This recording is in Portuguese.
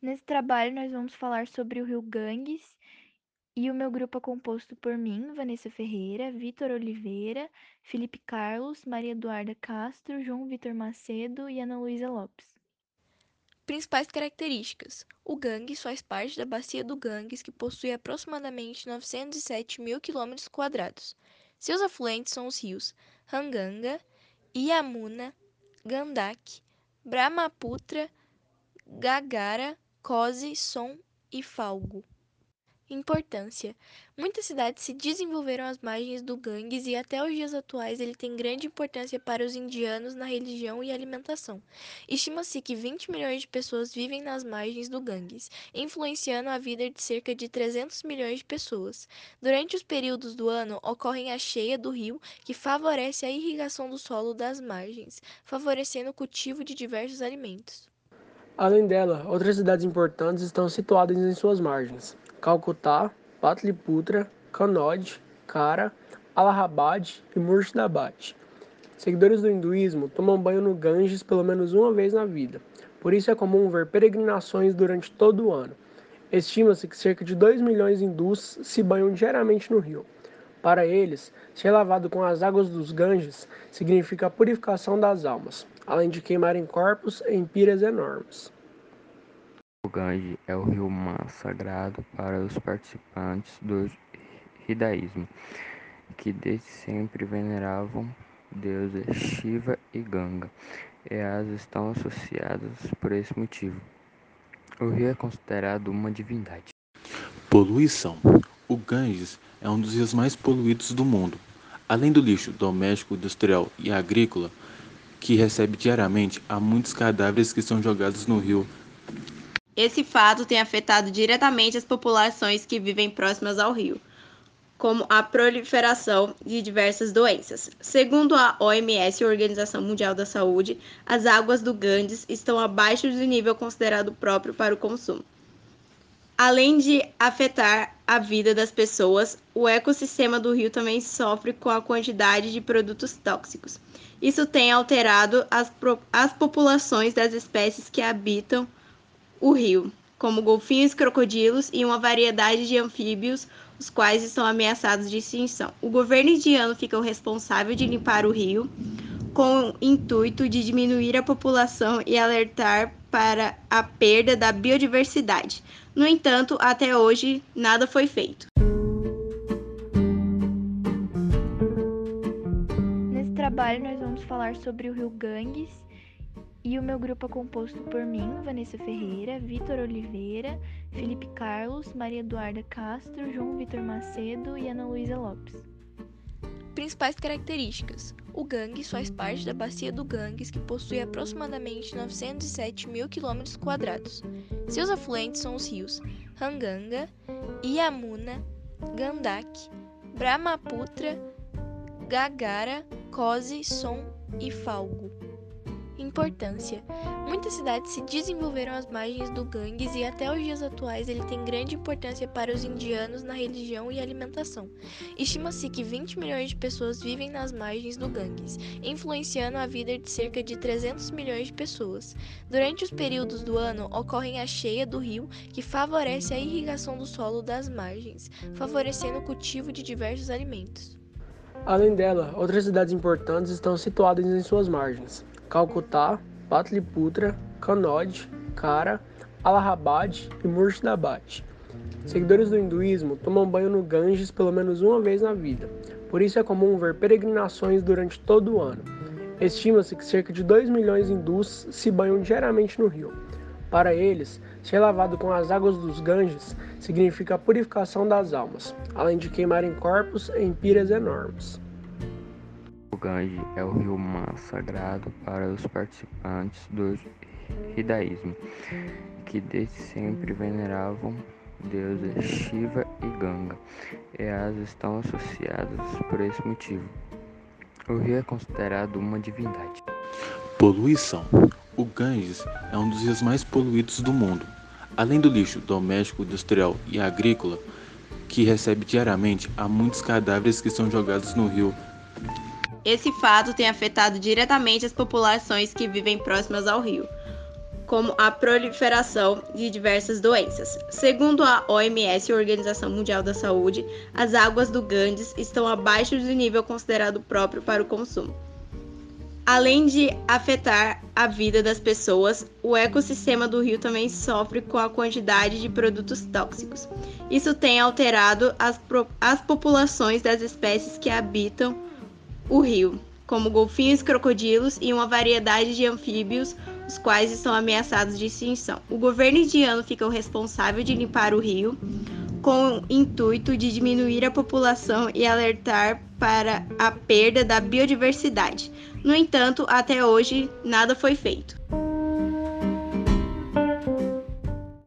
Nesse trabalho, nós vamos falar sobre o rio Ganges e o meu grupo é composto por mim, Vanessa Ferreira, Vitor Oliveira, Felipe Carlos, Maria Eduarda Castro, João Vitor Macedo e Ana Luísa Lopes. Principais características: o Ganges faz parte da bacia do Ganges, que possui aproximadamente 907 mil quilômetros quadrados. Seus afluentes são os rios Ranganga, Yamuna, Gandak, Brahmaputra, Gagara, Kosi, Son e Falgo. Importância: Muitas cidades se desenvolveram às margens do Ganges e até os dias atuais ele tem grande importância para os indianos na religião e alimentação. Estima-se que 20 milhões de pessoas vivem nas margens do Ganges, influenciando a vida de cerca de 300 milhões de pessoas. Durante os períodos do ano ocorre a cheia do rio, que favorece a irrigação do solo das margens, favorecendo o cultivo de diversos alimentos. Além dela, outras cidades importantes estão situadas em suas margens. Calcutá, Patliputra, Kanod, Kara, Allahabad e Murshidabad. Seguidores do hinduísmo tomam banho no Ganges pelo menos uma vez na vida. Por isso é comum ver peregrinações durante todo o ano. Estima-se que cerca de 2 milhões de hindus se banham diariamente no rio. Para eles, ser lavado com as águas dos Ganges significa a purificação das almas, além de queimarem corpos em piras enormes. O Ganges é o rio mais sagrado para os participantes do Hindaísmo, que desde sempre veneravam deuses Shiva e Ganga, e as estão associadas por esse motivo. O rio é considerado uma divindade. Poluição: O Ganges é um dos rios mais poluídos do mundo. Além do lixo doméstico, industrial e agrícola que recebe diariamente, há muitos cadáveres que são jogados no rio esse fato tem afetado diretamente as populações que vivem próximas ao rio, como a proliferação de diversas doenças. Segundo a OMS, Organização Mundial da Saúde, as águas do Ganges estão abaixo do nível considerado próprio para o consumo. Além de afetar a vida das pessoas, o ecossistema do rio também sofre com a quantidade de produtos tóxicos. Isso tem alterado as, as populações das espécies que habitam o rio, como golfinhos, crocodilos e uma variedade de anfíbios, os quais estão ameaçados de extinção. O governo indiano fica o responsável de limpar o rio, com o intuito de diminuir a população e alertar para a perda da biodiversidade. No entanto, até hoje, nada foi feito. Nesse trabalho, nós vamos falar sobre o rio Ganges e o meu grupo é composto por mim, Vanessa Ferreira, Vitor Oliveira, Felipe Carlos, Maria Eduarda Castro, João Vitor Macedo e Ana Luísa Lopes. Principais características: o Ganges faz parte da bacia do Ganges, que possui aproximadamente 907 mil quilômetros quadrados. Seus afluentes são os rios Ranganga, Yamuna, Gandak, Brahmaputra, Gagara, Kosi, Son e Falgo. Importância: Muitas cidades se desenvolveram às margens do Ganges e até os dias atuais ele tem grande importância para os indianos na religião e alimentação. Estima-se que 20 milhões de pessoas vivem nas margens do Ganges, influenciando a vida de cerca de 300 milhões de pessoas. Durante os períodos do ano ocorre a cheia do rio, que favorece a irrigação do solo das margens, favorecendo o cultivo de diversos alimentos. Além dela, outras cidades importantes estão situadas em suas margens. Calcutá, Patliputra, Kanod, Kara, Allahabad e Murshidabad. Seguidores do hinduísmo tomam banho no Ganges pelo menos uma vez na vida. Por isso é comum ver peregrinações durante todo o ano. Estima-se que cerca de 2 milhões de hindus se banham diariamente no rio. Para eles, ser lavado com as águas dos Ganges significa a purificação das almas, além de queimarem corpos em piras enormes. Ganges é o rio mais sagrado para os participantes do Hindaísmo, que desde sempre veneravam deuses Shiva e Ganga, e as estão associadas por esse motivo. O rio é considerado uma divindade. Poluição: O Ganges é um dos rios mais poluídos do mundo. Além do lixo doméstico, industrial e agrícola que recebe diariamente, há muitos cadáveres que são jogados no rio esse fato tem afetado diretamente as populações que vivem próximas ao rio, como a proliferação de diversas doenças. Segundo a OMS, Organização Mundial da Saúde, as águas do Ganges estão abaixo do nível considerado próprio para o consumo. Além de afetar a vida das pessoas, o ecossistema do rio também sofre com a quantidade de produtos tóxicos. Isso tem alterado as, as populações das espécies que habitam o rio, como golfinhos, crocodilos e uma variedade de anfíbios, os quais estão ameaçados de extinção. O governo indiano fica responsável de limpar o rio, com o intuito de diminuir a população e alertar para a perda da biodiversidade. No entanto, até hoje nada foi feito.